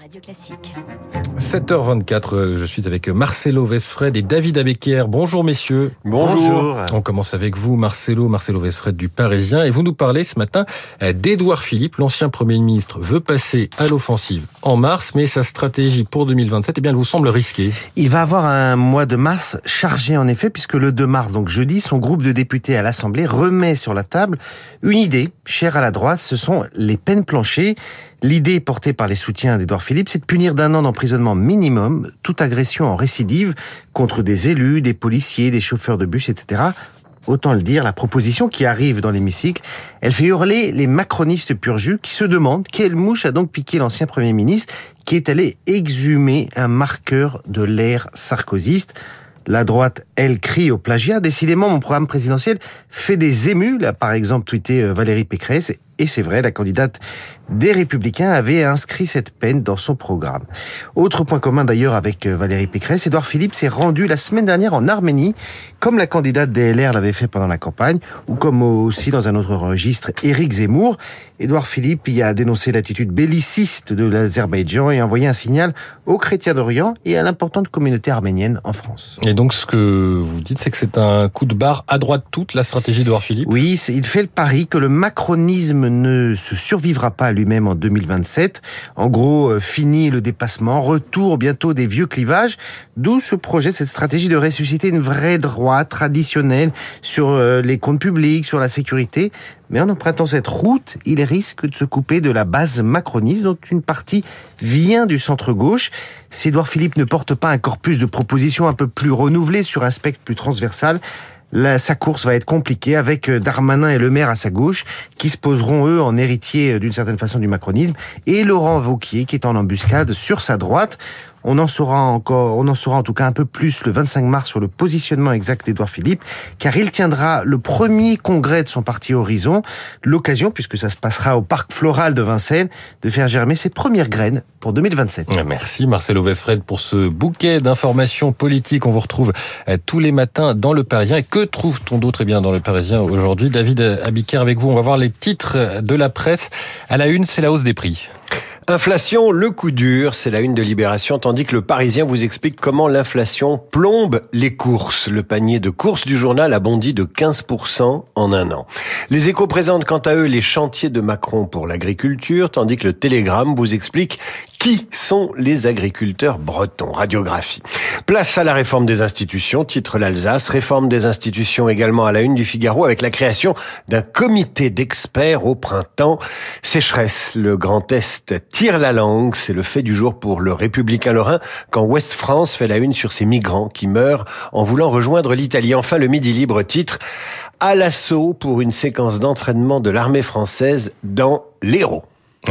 Radio Classique. 7h24, euh, je suis avec Marcelo Vesfred et David Abequier. Bonjour messieurs. Bonjour. On commence avec vous, Marcelo, Marcelo Vesfred du Parisien, et vous nous parlez ce matin euh, d'Édouard Philippe, l'ancien Premier ministre, veut passer à l'offensive en mars, mais sa stratégie pour 2027, eh bien, elle vous semble risquée. Il va avoir un mois de mars chargé en effet, puisque le 2 mars, donc jeudi, son groupe de députés à l'Assemblée remet sur la table une idée chère à la droite, ce sont les peines planchées. L'idée portée par les soutiens d'Edouard Philippe, c'est de punir d'un an d'emprisonnement minimum toute agression en récidive contre des élus, des policiers, des chauffeurs de bus, etc. Autant le dire, la proposition qui arrive dans l'hémicycle, elle fait hurler les macronistes pur jus qui se demandent quelle mouche a donc piqué l'ancien Premier ministre qui est allé exhumer un marqueur de l'ère sarkozyste. La droite, elle, crie au plagiat. Décidément, mon programme présidentiel fait des émus. Là, par exemple, tweeté euh, Valérie Pécresse. Et c'est vrai, la candidate des Républicains avait inscrit cette peine dans son programme. Autre point commun d'ailleurs avec euh, Valérie Pécresse, Édouard Philippe s'est rendu la semaine dernière en Arménie, comme la candidate des LR l'avait fait pendant la campagne, ou comme aussi dans un autre registre, Éric Zemmour. Édouard Philippe y a dénoncé l'attitude belliciste de l'Azerbaïdjan et envoyé un signal aux chrétiens d'Orient et à l'importante communauté arménienne en France. Et donc ce que vous dites, c'est que c'est un coup de barre à droite toute la stratégie d'Edouard Philippe? Oui, il fait le pari que le macronisme ne se survivra pas lui-même en 2027. En gros, euh, fini le dépassement, retour bientôt des vieux clivages, d'où ce projet, cette stratégie de ressusciter une vraie droite traditionnelle sur euh, les comptes publics, sur la sécurité. Mais en empruntant cette route, il risque de se couper de la base macroniste dont une partie vient du centre-gauche. Si Edouard Philippe ne porte pas un corpus de propositions un peu plus renouvelé sur un spectre plus transversal, sa course va être compliquée avec euh, Darmanin et Le Maire à sa gauche, qui se poseront eux en héritier euh, d'une certaine façon du macronisme, et Laurent Vauquier qui est en embuscade sur sa droite. On en saura encore, on en saura en tout cas un peu plus le 25 mars sur le positionnement exact d'Edouard Philippe, car il tiendra le premier congrès de son parti Horizon, l'occasion, puisque ça se passera au parc floral de Vincennes, de faire germer ses premières graines pour 2027. Merci Marcelo Vesfred pour ce bouquet d'informations politiques. On vous retrouve euh, tous les matins dans Le Parisien. Que trouve-t-on d'autre eh bien dans Le Parisien aujourd'hui? David Abiker avec vous. On va voir les titres de la presse. À la une, c'est la hausse des prix. Inflation, le coup dur, c'est la une de Libération, tandis que le Parisien vous explique comment l'inflation plombe les courses. Le panier de courses du journal a bondi de 15% en un an. Les échos présentent quant à eux les chantiers de Macron pour l'agriculture, tandis que le Télégramme vous explique qui sont les agriculteurs bretons? Radiographie. Place à la réforme des institutions, titre l'Alsace. Réforme des institutions également à la une du Figaro avec la création d'un comité d'experts au printemps. Sécheresse, le Grand Est tire la langue. C'est le fait du jour pour le républicain lorrain quand Ouest France fait la une sur ces migrants qui meurent en voulant rejoindre l'Italie. Enfin, le Midi Libre titre à l'assaut pour une séquence d'entraînement de l'armée française dans l'Hérault.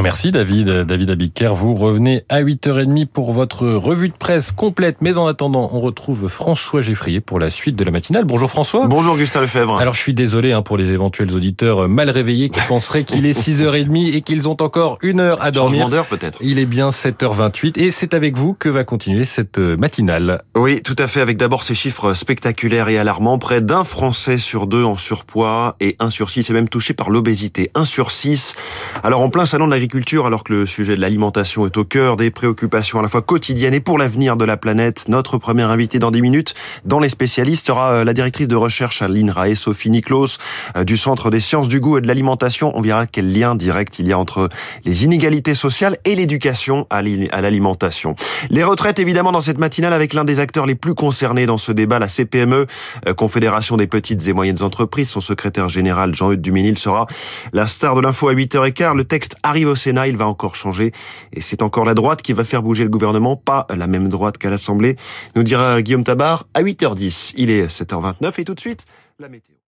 Merci David. David Abiker, vous revenez à 8h30 pour votre revue de presse complète. Mais en attendant, on retrouve François Geffrier pour la suite de la matinale. Bonjour François. Bonjour Gustave Lefebvre. Alors je suis désolé hein, pour les éventuels auditeurs mal réveillés qui penseraient qu'il est 6h30 et qu'ils ont encore une heure à dormir. Peut-être. Il est bien 7h28 et c'est avec vous que va continuer cette matinale. Oui, tout à fait. Avec d'abord ces chiffres spectaculaires et alarmants. Près d'un Français sur deux en surpoids et un sur six est même touché par l'obésité. Un sur six. Alors en plein salon de l'agriculture alors que le sujet de l'alimentation est au cœur des préoccupations à la fois quotidiennes et pour l'avenir de la planète. Notre première invitée dans 10 minutes dans les spécialistes sera euh, la directrice de recherche à l'INRAE, Sophie Niklos, euh, du Centre des sciences du goût et de l'alimentation. On verra quel lien direct il y a entre les inégalités sociales et l'éducation à l'alimentation. Les retraites, évidemment, dans cette matinale avec l'un des acteurs les plus concernés dans ce débat, la CPME, euh, Confédération des petites et moyennes entreprises. Son secrétaire général, Jean-Eudes Duménil, sera la star de l'info à 8h15. Le texte arrive au Sénat il va encore changer. Et c'est encore la droite qui va faire bouger le gouvernement, pas la même droite qu'à l'Assemblée, nous dira Guillaume Tabar à 8h10. Il est 7h29 et tout de suite, la météo.